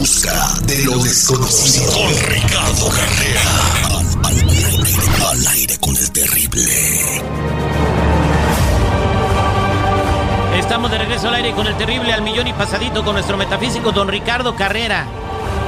busca de lo desconocido. Con Ricardo Carrera. Al, aire, al aire con el terrible. Estamos de regreso al aire con el terrible al millón y pasadito con nuestro metafísico don Ricardo Carrera.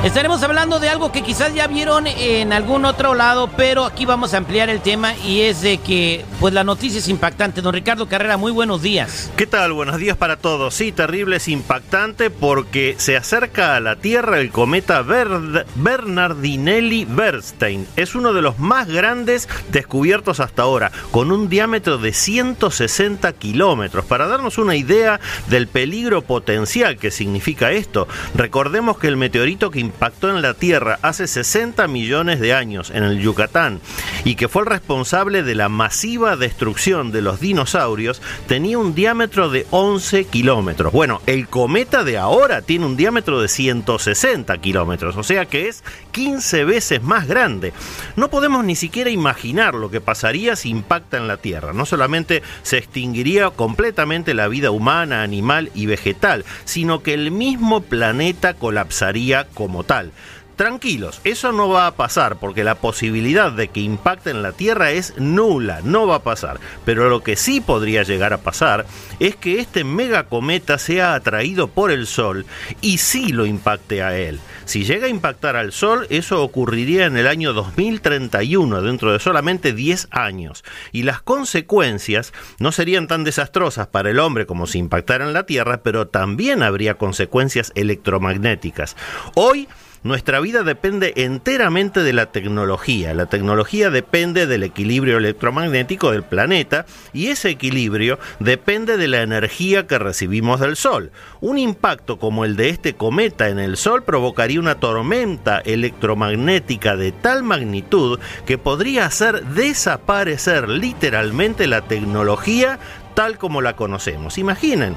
Estaremos hablando de algo que quizás ya vieron en algún otro lado, pero aquí vamos a ampliar el tema y es de que pues la noticia es impactante. Don Ricardo Carrera, muy buenos días. ¿Qué tal? Buenos días para todos. Sí, terrible, es impactante porque se acerca a la Tierra el cometa Bernardinelli-Bernstein. Es uno de los más grandes descubiertos hasta ahora, con un diámetro de 160 kilómetros. Para darnos una idea del peligro potencial que significa esto, recordemos que el meteorito que impactó en la Tierra hace 60 millones de años en el Yucatán y que fue el responsable de la masiva destrucción de los dinosaurios, tenía un diámetro de 11 kilómetros. Bueno, el cometa de ahora tiene un diámetro de 160 kilómetros, o sea que es 15 veces más grande. No podemos ni siquiera imaginar lo que pasaría si impacta en la Tierra. No solamente se extinguiría completamente la vida humana, animal y vegetal, sino que el mismo planeta colapsaría como tal. Tranquilos, eso no va a pasar porque la posibilidad de que impacte en la Tierra es nula, no va a pasar. Pero lo que sí podría llegar a pasar es que este megacometa sea atraído por el Sol y sí lo impacte a él. Si llega a impactar al Sol, eso ocurriría en el año 2031, dentro de solamente 10 años. Y las consecuencias no serían tan desastrosas para el hombre como si impactara en la Tierra, pero también habría consecuencias electromagnéticas. Hoy, nuestra vida depende enteramente de la tecnología. La tecnología depende del equilibrio electromagnético del planeta y ese equilibrio depende de la energía que recibimos del Sol. Un impacto como el de este cometa en el Sol provocaría una tormenta electromagnética de tal magnitud que podría hacer desaparecer literalmente la tecnología tal como la conocemos. Imaginen,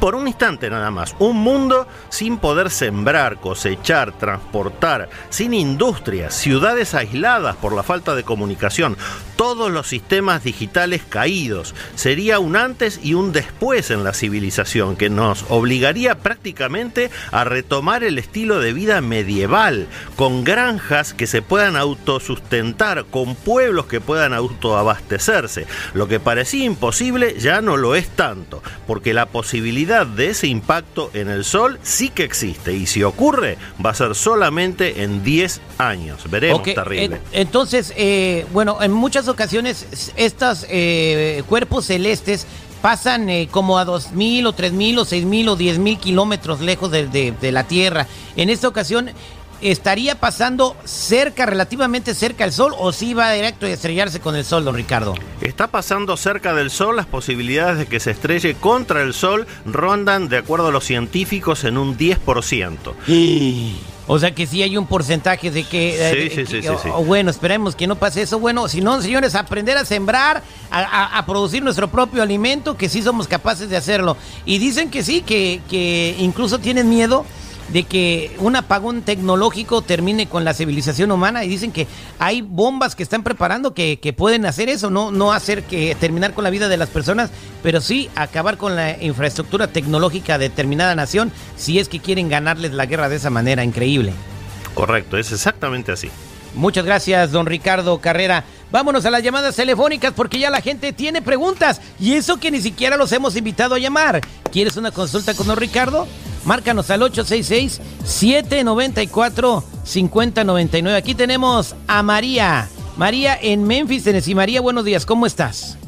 por un instante nada más, un mundo sin poder sembrar, cosechar, transportar, sin industrias, ciudades aisladas por la falta de comunicación, todos los sistemas digitales caídos. Sería un antes y un después en la civilización que nos obligaría prácticamente a retomar el estilo de vida medieval, con granjas que se puedan autosustentar, con pueblos que puedan autoabastecerse. Lo que parecía imposible ya no lo es tanto, porque la posibilidad de ese impacto en el Sol sí que existe y si ocurre va a ser solamente en 10 años. Veremos, terrible. entonces, eh, bueno, en muchas ocasiones estos eh, cuerpos celestes pasan eh, como a 2.000 o 3.000 o 6.000 o 10.000 kilómetros lejos de, la Tierra. En esta ocasión, ¿estaría pasando cerca, relativamente cerca del Sol o si va directo a estrellarse con el Sol, don Ricardo? Está pasando cerca del Sol, las posibilidades de que se estrelle contra el Sol rondan, de acuerdo a los científicos, en un 10%. O sea que sí hay un porcentaje de que... Sí, sí, sí, sí, bueno, esperemos que no pase eso. Bueno, si no, señores, aprender a sembrar, a, producir nuestro propio alimento, que sí somos capaces de hacerlo. Y dicen que sí, que, que incluso tienen miedo de que un apagón tecnológico termine con la civilización humana y dicen que hay bombas que están preparando que, pueden hacer eso, no, no hacer que terminar con la vida de las personas, pero sí acabar con la infraestructura tecnológica de determinada nación si es que quieren ganarles la guerra de esa manera increíble. Correcto, es exactamente así. Muchas gracias, don Ricardo Carrera. Vámonos a las llamadas telefónicas porque ya la gente tiene preguntas y eso que ni siquiera los hemos invitado a llamar. ¿Quieres una consulta con don Ricardo? Márcanos al 866-794-5099. Aquí tenemos a María. María en Memphis, Tennessee. María, buenos días, ¿cómo estás?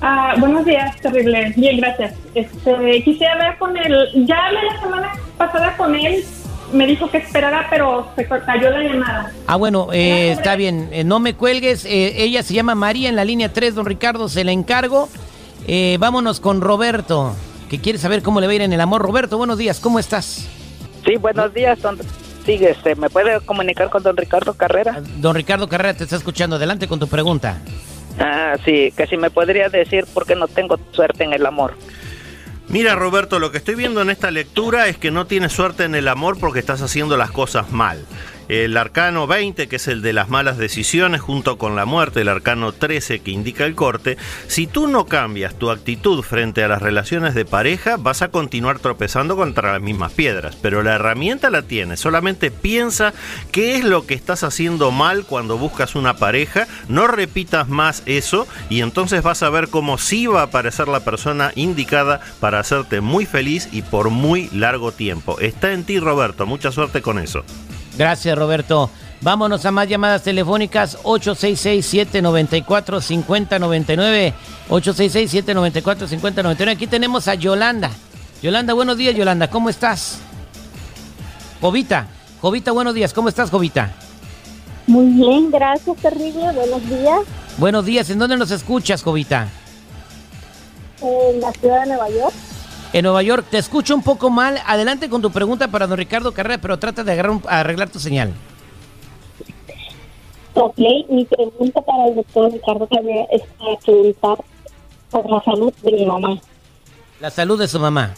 Ah, buenos días, terrible. Bien, gracias. Este, quisiera ver con él. Ya hablé la semana pasada con él. Me dijo que esperara, pero se cayó la llamada. Ah, bueno, eh, está bien. Eh, no me cuelgues. Eh, ella se llama María en la línea 3, don Ricardo. Se la encargo. vámonos con Roberto que quiere saber cómo le va a ir en el amor. Roberto, buenos días, ¿cómo estás? Sí, buenos días, don... Sí, este, ¿me puede comunicar con don Ricardo Carrera? Don Ricardo Carrera te está escuchando. Adelante con tu pregunta. Ah, sí, que si me podría decir por qué no tengo suerte en el amor. Mira Roberto, lo que estoy viendo en esta lectura es que no tienes suerte en el amor porque estás haciendo las cosas mal. El arcano 20, que es el de las malas decisiones, junto con la muerte, el arcano 13, que indica el corte, si tú no cambias tu actitud frente a las relaciones de pareja, vas a continuar tropezando contra las mismas piedras. Pero la herramienta la tienes, solamente piensa qué es lo que estás haciendo mal cuando buscas una pareja, no repitas más eso y entonces vas a ver cómo sí va a aparecer la persona indicada para hacerte muy feliz y por muy largo tiempo. Está en ti, Roberto. Mucha suerte con eso. Gracias, Roberto. Vámonos a más llamadas telefónicas 866-794-5099. 866-794-5099. Aquí tenemos a Yolanda. Yolanda, buenos días, Yolanda. ¿Cómo estás? Jovita. Jovita, buenos días. ¿Cómo estás, Jovita? Muy bien, gracias, terrible. Buenos días. Buenos días. ¿En dónde nos escuchas, Jovita? En la ciudad de Nueva York. En Nueva York. Te escucho un poco mal. Adelante con tu pregunta para don Ricardo Carrera, pero trata de agarrar un- arreglar tu señal. Ok, mi pregunta para el doctor Ricardo Cabrera es para preguntar por la salud de mi mamá. La salud de su mamá.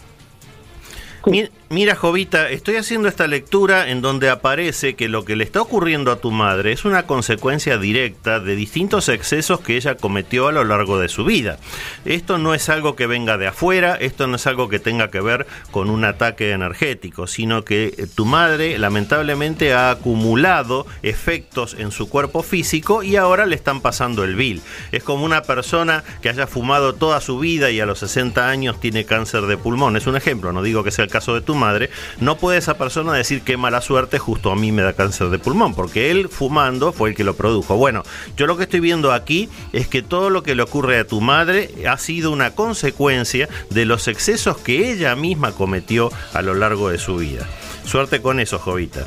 Mi- Mira, Jovita, estoy haciendo esta lectura en donde aparece que lo que le está ocurriendo a tu madre es una consecuencia directa de distintos excesos que ella cometió a lo largo de su vida. Esto no es algo que venga de afuera, esto no es algo que tenga que ver con un ataque energético, sino que eh, tu madre lamentablemente ha acumulado efectos en su cuerpo físico y ahora le están pasando el vil. Es como una persona que haya fumado toda su vida y a los 60 años tiene cáncer de pulmón. Es un ejemplo, no digo que sea el caso de tu madre. No puede esa persona decir qué mala suerte justo a mí me da cáncer de pulmón, porque él fumando fue el que lo produjo. Bueno, yo lo que estoy viendo aquí es que todo lo que le ocurre a tu madre ha sido una consecuencia de los excesos que ella misma cometió a lo largo de su vida. Suerte con eso, Jovita.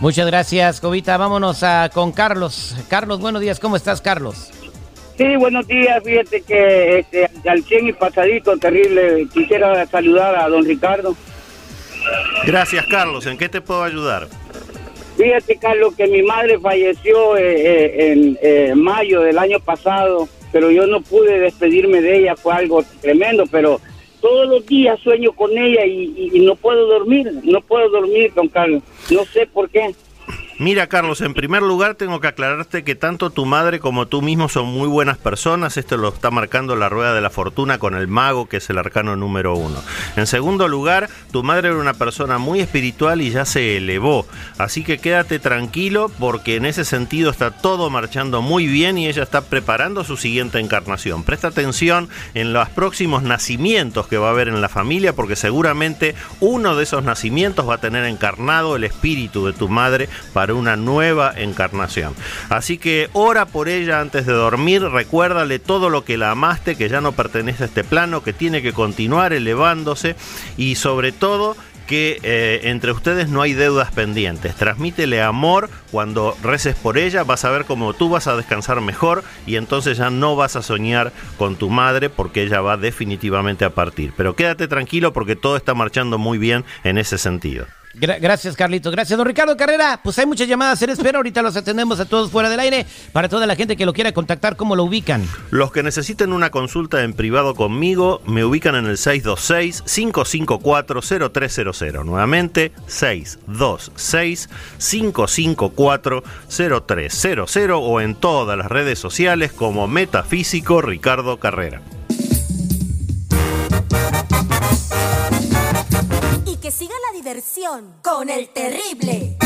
Muchas gracias, Jovita. Vámonos a, con Carlos. Carlos, buenos días. ¿Cómo estás, Carlos? Sí, buenos días. Fíjate que este, al 100 y pasadito, terrible. Quisiera saludar a don Ricardo. Gracias, Carlos. ¿En qué te puedo ayudar? Fíjate, Carlos, que mi madre falleció eh, eh, en eh, mayo del año pasado, pero yo no pude despedirme de ella. Fue algo tremendo, pero todos los días sueño con ella y, y- y no puedo dormir. No puedo dormir, don Carlos. No sé por qué. Mira, Carlos, en primer lugar tengo que aclararte que tanto tu madre como tú mismo son muy buenas personas. Esto lo está marcando la rueda de la fortuna con el mago, que es el arcano número uno. En segundo lugar, tu madre era una persona muy espiritual y ya se elevó. Así que quédate tranquilo porque en ese sentido está todo marchando muy bien y ella está preparando su siguiente encarnación. Presta atención en los próximos nacimientos que va a haber en la familia porque seguramente uno de esos nacimientos va a tener encarnado el espíritu de tu madre para una nueva encarnación. Así que ora por ella antes de dormir, recuérdale todo lo que la amaste, que ya no pertenece a este plano, que tiene que continuar elevándose y sobre todo que eh, entre ustedes no hay deudas pendientes. Transmítele amor cuando reces por ella, vas a ver cómo tú vas a descansar mejor y entonces ya no vas a soñar con tu madre porque ella va definitivamente a partir. Pero quédate tranquilo porque todo está marchando muy bien en ese sentido. Gra- gracias, Carlito. Gracias, don Ricardo Carrera. Pues hay muchas llamadas en espera. Ahorita los atendemos a todos fuera del aire. Para toda la gente que lo quiera contactar, ¿cómo lo ubican? Los que necesiten una consulta en privado conmigo me ubican en el 626-554-0300. Nuevamente, 626-554-0300 o en todas las redes sociales como Metafísico Ricardo Carrera. Con el terrible.